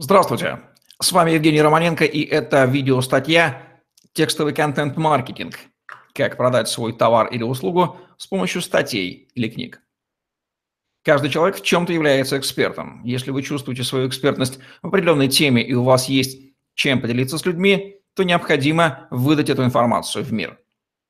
Здравствуйте, с вами Евгений Романенко, и это видеостатья «Текстовый контент-маркетинг. Как продать свой товар или услугу с помощью статей или книг». Каждый человек в чем-то является экспертом. Если вы чувствуете свою экспертность в определенной теме и у вас есть чем поделиться с людьми, то необходимо выдать эту информацию в мир.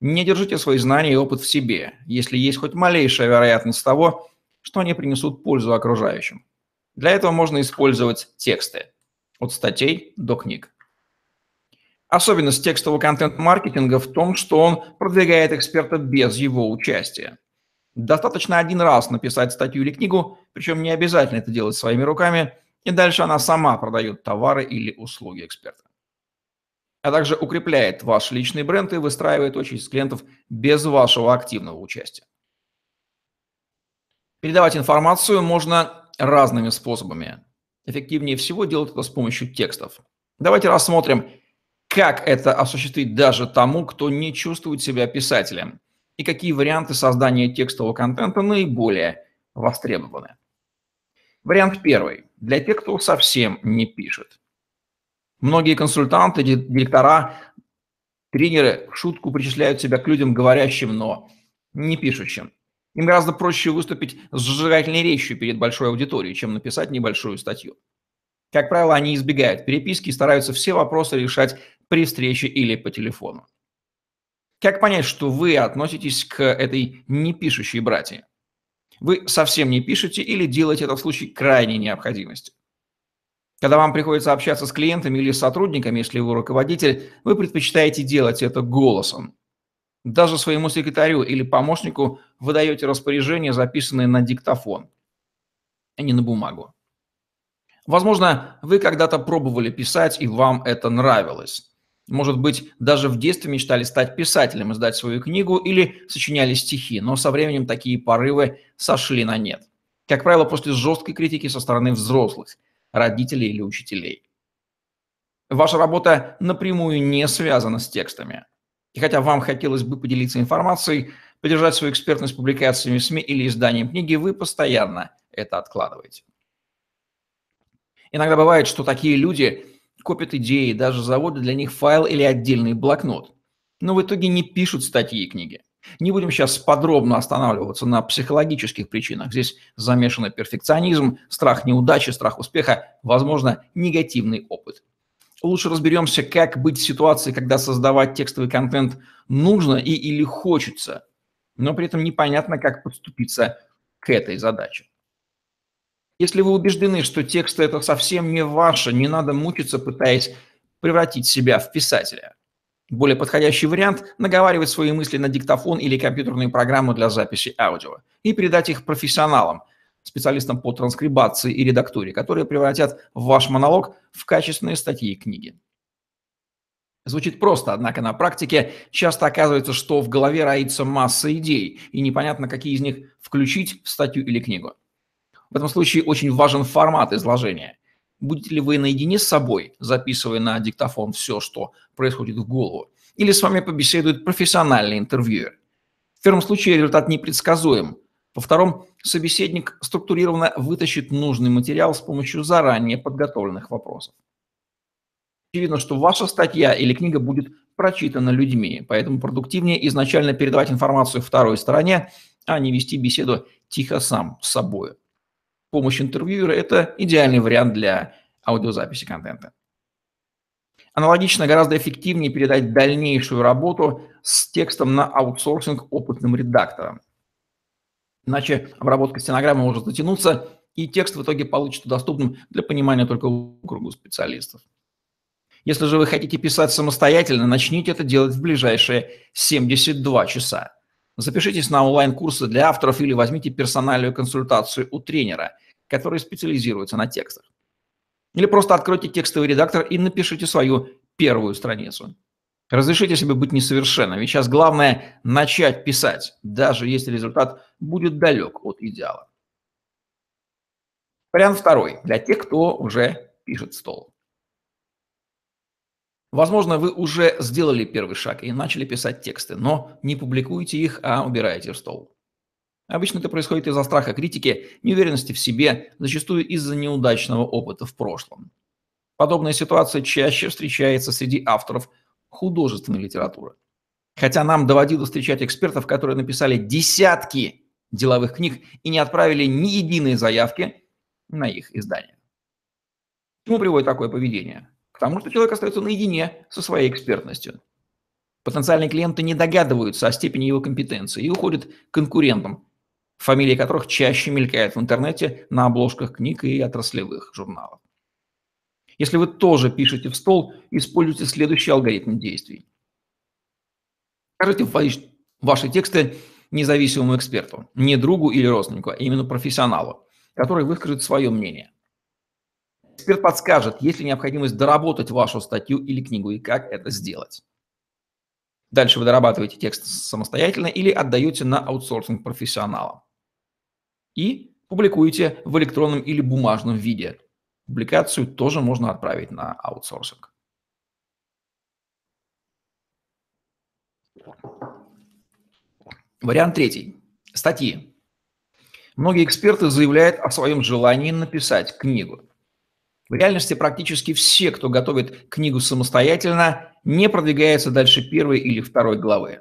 Не держите свои знания и опыт в себе, если есть хоть малейшая вероятность того, что они принесут пользу окружающим. Для этого можно использовать тексты от статей до книг. Особенность текстового контент-маркетинга в том, что он продвигает эксперта без его участия. Достаточно один раз написать статью или книгу, причем не обязательно это делать своими руками, и дальше она сама продает товары или услуги эксперта. А также укрепляет ваш личный бренд и выстраивает очередь клиентов без вашего активного участия. Передавать информацию можно разными способами. Эффективнее всего делать это с помощью текстов. Давайте рассмотрим, как это осуществить даже тому, кто не чувствует себя писателем, и какие варианты создания текстового контента наиболее востребованы. Вариант первый. Для тех, кто совсем не пишет. Многие консультанты, директора, тренеры в шутку причисляют себя к людям говорящим, но не пишущим. Им гораздо проще выступить с зажигательной речью перед большой аудиторией, чем написать небольшую статью. Как правило, они избегают переписки и стараются все вопросы решать при встрече или по телефону. Как понять, что вы относитесь к этой непишущей братье? Вы совсем не пишете или делаете это в случае крайней необходимости? Когда вам приходится общаться с клиентами или сотрудниками, если вы руководитель, вы предпочитаете делать это голосом. Даже своему секретарю или помощнику вы даете распоряжение, записанное на диктофон, а не на бумагу. Возможно, вы когда-то пробовали писать, и вам это нравилось. Может быть, даже в детстве мечтали стать писателем, издать свою книгу или сочиняли стихи, но со временем такие порывы сошли на нет. Как правило, после жесткой критики со стороны взрослых, родителей или учителей. Ваша работа напрямую не связана с текстами. И хотя вам хотелось бы поделиться информацией, поддержать свою экспертность публикациями в СМИ или изданием книги, вы постоянно это откладываете. Иногда бывает, что такие люди копят идеи, даже заводят для них файл или отдельный блокнот. Но в итоге не пишут статьи и книги. Не будем сейчас подробно останавливаться на психологических причинах. Здесь замешаны перфекционизм, страх неудачи, страх успеха, возможно, негативный опыт лучше разберемся, как быть в ситуации, когда создавать текстовый контент нужно и или хочется, но при этом непонятно, как подступиться к этой задаче. Если вы убеждены, что текст это совсем не ваше, не надо мучиться, пытаясь превратить себя в писателя. Более подходящий вариант – наговаривать свои мысли на диктофон или компьютерную программу для записи аудио и передать их профессионалам, специалистам по транскрибации и редактуре, которые превратят ваш монолог в качественные статьи и книги. Звучит просто, однако на практике часто оказывается, что в голове роится масса идей, и непонятно, какие из них включить в статью или книгу. В этом случае очень важен формат изложения. Будете ли вы наедине с собой, записывая на диктофон все, что происходит в голову, или с вами побеседует профессиональный интервьюер. В первом случае результат непредсказуем, во-втором, собеседник структурированно вытащит нужный материал с помощью заранее подготовленных вопросов. Очевидно, что ваша статья или книга будет прочитана людьми, поэтому продуктивнее изначально передавать информацию второй стороне, а не вести беседу тихо сам с собой. Помощь интервьюера – это идеальный вариант для аудиозаписи контента. Аналогично гораздо эффективнее передать дальнейшую работу с текстом на аутсорсинг опытным редакторам – Иначе обработка стенограммы может затянуться, и текст в итоге получится доступным для понимания только кругу специалистов. Если же вы хотите писать самостоятельно, начните это делать в ближайшие 72 часа. Запишитесь на онлайн-курсы для авторов или возьмите персональную консультацию у тренера, который специализируется на текстах. Или просто откройте текстовый редактор и напишите свою первую страницу. Разрешите себе быть несовершенным, ведь сейчас главное начать писать, даже если результат будет далек от идеала. Вариант второй, для тех, кто уже пишет стол. Возможно, вы уже сделали первый шаг и начали писать тексты, но не публикуете их, а убираете в стол. Обычно это происходит из-за страха критики, неуверенности в себе, зачастую из-за неудачного опыта в прошлом. Подобная ситуация чаще встречается среди авторов художественной литературы. Хотя нам доводилось встречать экспертов, которые написали десятки деловых книг и не отправили ни единой заявки на их издание. Чему приводит такое поведение? К тому, что человек остается наедине со своей экспертностью. Потенциальные клиенты не догадываются о степени его компетенции и уходят к конкурентам, фамилии которых чаще мелькают в интернете на обложках книг и отраслевых журналов. Если вы тоже пишете в стол, используйте следующий алгоритм действий. Скажите ваши тексты независимому эксперту, не другу или родственнику, а именно профессионалу, который выскажет свое мнение. Эксперт подскажет, есть ли необходимость доработать вашу статью или книгу и как это сделать. Дальше вы дорабатываете текст самостоятельно или отдаете на аутсорсинг профессионалам. И публикуете в электронном или бумажном виде. Публикацию тоже можно отправить на аутсорсинг. Вариант третий. Статьи. Многие эксперты заявляют о своем желании написать книгу. В реальности практически все, кто готовит книгу самостоятельно, не продвигаются дальше первой или второй главы.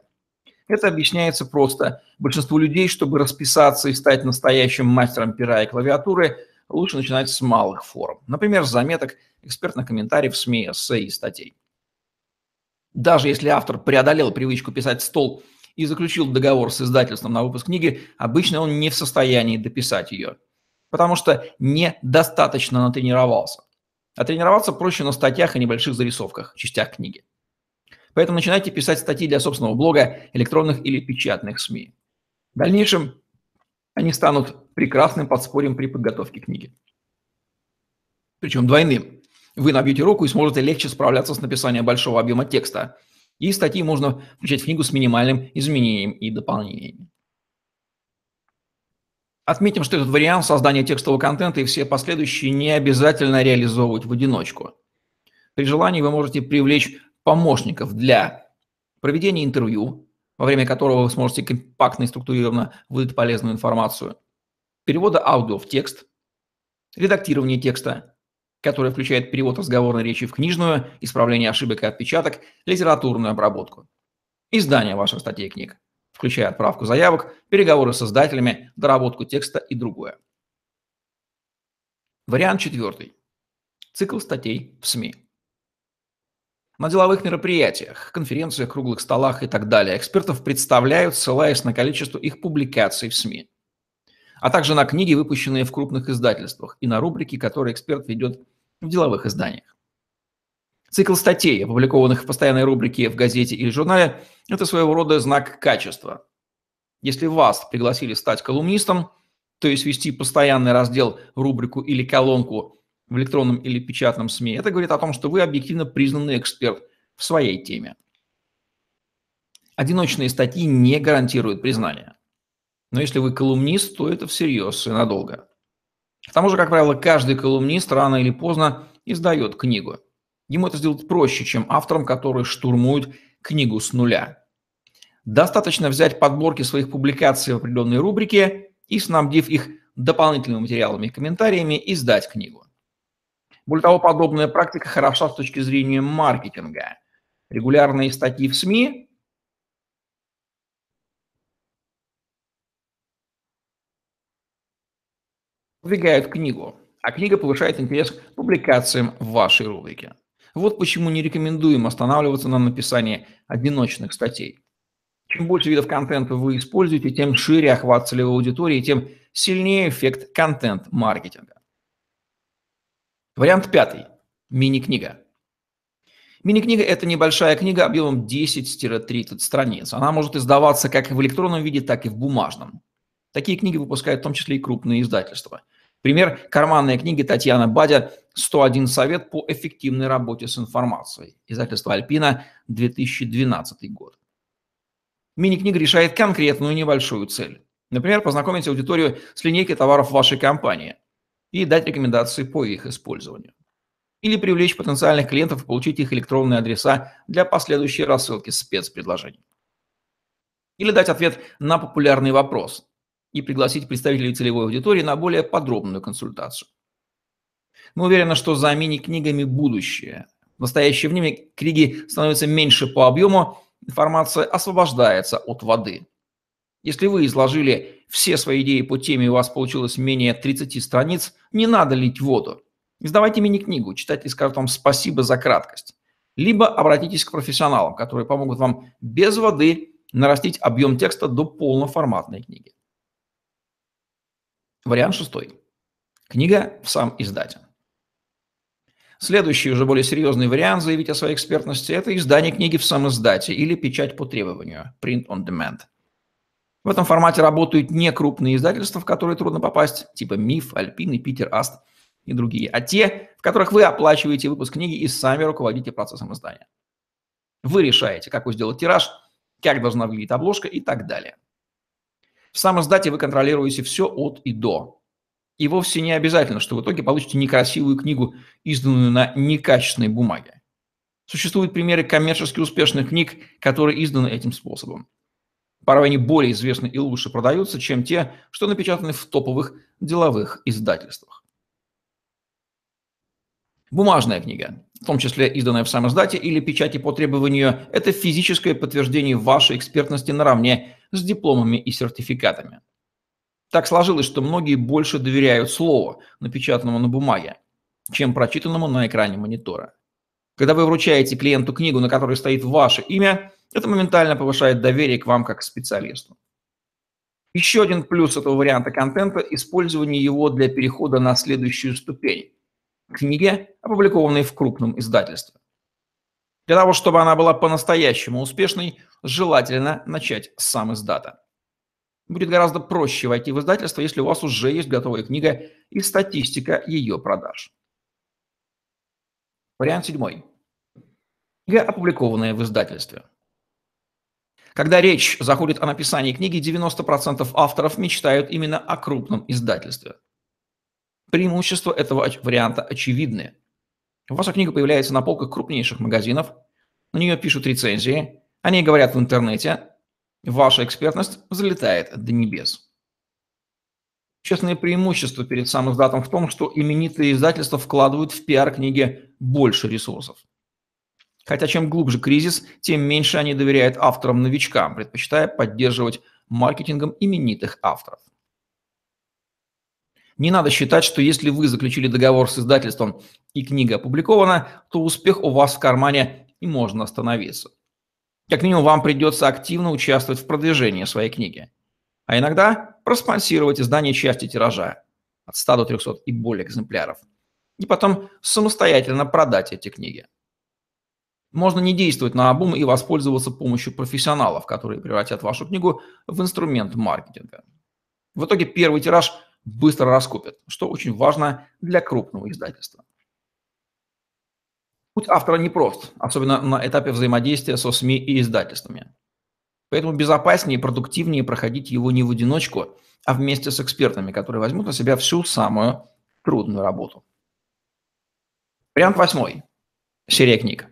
Это объясняется просто. Большинству людей, чтобы расписаться и стать настоящим мастером пера и клавиатуры, лучше начинать с малых форм. Например, с заметок, экспертных комментариев, СМИ, эссе и статей. Даже если автор преодолел привычку писать стол и заключил договор с издательством на выпуск книги, обычно он не в состоянии дописать ее, потому что недостаточно натренировался. А тренироваться проще на статьях и небольших зарисовках, частях книги. Поэтому начинайте писать статьи для собственного блога, электронных или печатных СМИ. В дальнейшем они станут прекрасным подспорьем при подготовке книги. Причем двойным. Вы набьете руку и сможете легче справляться с написанием большого объема текста. И статьи можно включать в книгу с минимальным изменением и дополнениями. Отметим, что этот вариант создания текстового контента и все последующие не обязательно реализовывать в одиночку. При желании вы можете привлечь помощников для проведения интервью, во время которого вы сможете компактно и структурированно выдать полезную информацию, перевода аудио в текст, редактирование текста, которое включает перевод разговорной речи в книжную, исправление ошибок и отпечаток, литературную обработку, издание ваших статей и книг, включая отправку заявок, переговоры с издателями, доработку текста и другое. Вариант четвертый. Цикл статей в СМИ. На деловых мероприятиях, конференциях, круглых столах и так далее экспертов представляют, ссылаясь на количество их публикаций в СМИ, а также на книги, выпущенные в крупных издательствах, и на рубрики, которые эксперт ведет в деловых изданиях. Цикл статей, опубликованных в постоянной рубрике в газете или журнале, это своего рода знак качества. Если вас пригласили стать колумнистом, то есть вести постоянный раздел, рубрику или колонку в электронном или печатном СМИ, это говорит о том, что вы объективно признанный эксперт в своей теме. Одиночные статьи не гарантируют признания. Но если вы колумнист, то это всерьез и надолго. К тому же, как правило, каждый колумнист рано или поздно издает книгу. Ему это сделать проще, чем авторам, которые штурмуют книгу с нуля. Достаточно взять подборки своих публикаций в определенной рубрике и, снабдив их дополнительными материалами и комментариями, издать книгу. Более того, подобная практика хороша с точки зрения маркетинга. Регулярные статьи в СМИ продвигают книгу, а книга повышает интерес к публикациям в вашей рубрике. Вот почему не рекомендуем останавливаться на написании одиночных статей. Чем больше видов контента вы используете, тем шире охват целевой аудитории, тем сильнее эффект контент-маркетинга. Вариант пятый. Мини-книга. Мини-книга – это небольшая книга объемом 10-30 страниц. Она может издаваться как в электронном виде, так и в бумажном. Такие книги выпускают в том числе и крупные издательства. Пример – карманная книга Татьяна Бадя «101 совет по эффективной работе с информацией». Издательство «Альпина», 2012 год. Мини-книга решает конкретную небольшую цель. Например, познакомить аудиторию с линейкой товаров вашей компании – и дать рекомендации по их использованию. Или привлечь потенциальных клиентов и получить их электронные адреса для последующей рассылки спецпредложений. Или дать ответ на популярный вопрос и пригласить представителей целевой аудитории на более подробную консультацию. Мы уверены, что за мини-книгами будущее. В настоящее время книги становятся меньше по объему, информация освобождается от воды. Если вы изложили все свои идеи по теме у вас получилось менее 30 страниц, не надо лить воду. Издавайте мини-книгу, читатель скажет вам спасибо за краткость. Либо обратитесь к профессионалам, которые помогут вам без воды нарастить объем текста до полноформатной книги. Вариант шестой. Книга в сам издатель. Следующий, уже более серьезный вариант заявить о своей экспертности – это издание книги в сам издате или печать по требованию – print on demand. В этом формате работают не крупные издательства, в которые трудно попасть, типа МИФ, Альпин и Питер Аст и другие, а те, в которых вы оплачиваете выпуск книги и сами руководите процессом издания. Вы решаете, какой сделать тираж, как должна выглядеть обложка и так далее. В сам издате вы контролируете все от и до. И вовсе не обязательно, что в итоге получите некрасивую книгу, изданную на некачественной бумаге. Существуют примеры коммерчески успешных книг, которые изданы этим способом. Порой они более известны и лучше продаются, чем те, что напечатаны в топовых деловых издательствах. Бумажная книга, в том числе изданная в сам издате или печати по требованию, это физическое подтверждение вашей экспертности наравне с дипломами и сертификатами. Так сложилось, что многие больше доверяют слову, напечатанному на бумаге, чем прочитанному на экране монитора. Когда вы вручаете клиенту книгу, на которой стоит ваше имя, это моментально повышает доверие к вам как к специалисту. Еще один плюс этого варианта контента – использование его для перехода на следующую ступень – книги, опубликованные в крупном издательстве. Для того, чтобы она была по-настоящему успешной, желательно начать с сам издата. Будет гораздо проще войти в издательство, если у вас уже есть готовая книга и статистика ее продаж. Вариант седьмой. Книга, опубликованная в издательстве. Когда речь заходит о написании книги, 90% авторов мечтают именно о крупном издательстве. Преимущества этого варианта очевидны. Ваша книга появляется на полках крупнейших магазинов, на нее пишут рецензии, о ней говорят в интернете, Ваша экспертность залетает до небес. Честное преимущество перед самым издатом в том, что именитые издательства вкладывают в пиар книги больше ресурсов. Хотя чем глубже кризис, тем меньше они доверяют авторам-новичкам, предпочитая поддерживать маркетингом именитых авторов. Не надо считать, что если вы заключили договор с издательством и книга опубликована, то успех у вас в кармане и можно остановиться. Как минимум, вам придется активно участвовать в продвижении своей книги. А иногда проспонсировать издание части тиража от 100 до 300 и более экземпляров. И потом самостоятельно продать эти книги. Можно не действовать на обум и воспользоваться помощью профессионалов, которые превратят вашу книгу в инструмент маркетинга. В итоге первый тираж быстро раскупят, что очень важно для крупного издательства. Путь автора непрост, особенно на этапе взаимодействия со СМИ и издательствами. Поэтому безопаснее и продуктивнее проходить его не в одиночку, а вместе с экспертами, которые возьмут на себя всю самую трудную работу. Вариант восьмой. Серия книг.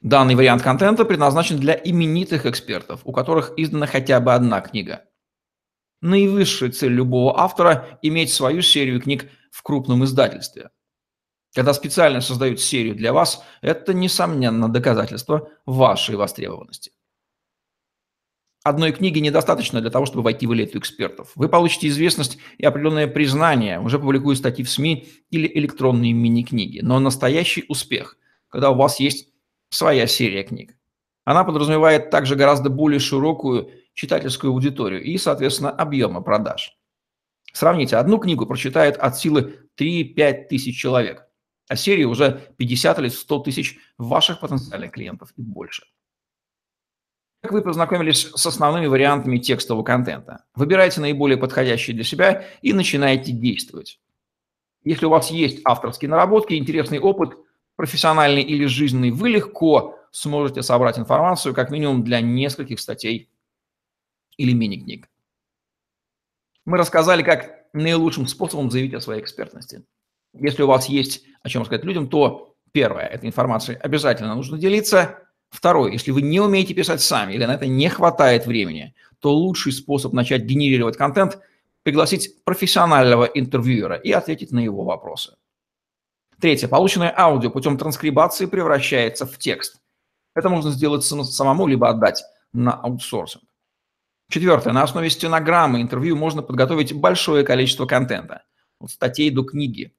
Данный вариант контента предназначен для именитых экспертов, у которых издана хотя бы одна книга. Наивысшая цель любого автора – иметь свою серию книг в крупном издательстве. Когда специально создают серию для вас, это, несомненно, доказательство вашей востребованности. Одной книги недостаточно для того, чтобы войти в элиту экспертов. Вы получите известность и определенное признание, уже публикуя статьи в СМИ или электронные мини-книги. Но настоящий успех, когда у вас есть своя серия книг. Она подразумевает также гораздо более широкую читательскую аудиторию и, соответственно, объемы продаж. Сравните, одну книгу прочитает от силы 3-5 тысяч человек а серии уже 50 или 100 тысяч ваших потенциальных клиентов и больше. Как вы познакомились с основными вариантами текстового контента? Выбирайте наиболее подходящие для себя и начинайте действовать. Если у вас есть авторские наработки, интересный опыт, профессиональный или жизненный, вы легко сможете собрать информацию как минимум для нескольких статей или мини-книг. Мы рассказали, как наилучшим способом заявить о своей экспертности – если у вас есть о чем сказать людям, то первое, этой информацией обязательно нужно делиться. Второе, если вы не умеете писать сами или на это не хватает времени, то лучший способ начать генерировать контент – пригласить профессионального интервьюера и ответить на его вопросы. Третье. Полученное аудио путем транскрибации превращается в текст. Это можно сделать самому, либо отдать на аутсорсинг. Четвертое. На основе стенограммы интервью можно подготовить большое количество контента. От статей до книги.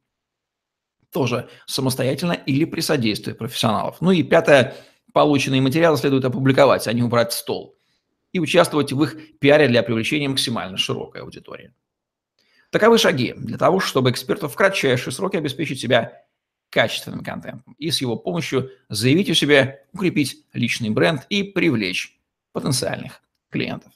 Тоже самостоятельно или при содействии профессионалов. Ну и пятое. Полученные материалы следует опубликовать, а не убрать в стол. И участвовать в их пиаре для привлечения максимально широкой аудитории. Таковы шаги для того, чтобы эксперту в кратчайшие сроки обеспечить себя качественным контентом и с его помощью заявить о себе, укрепить личный бренд и привлечь потенциальных клиентов.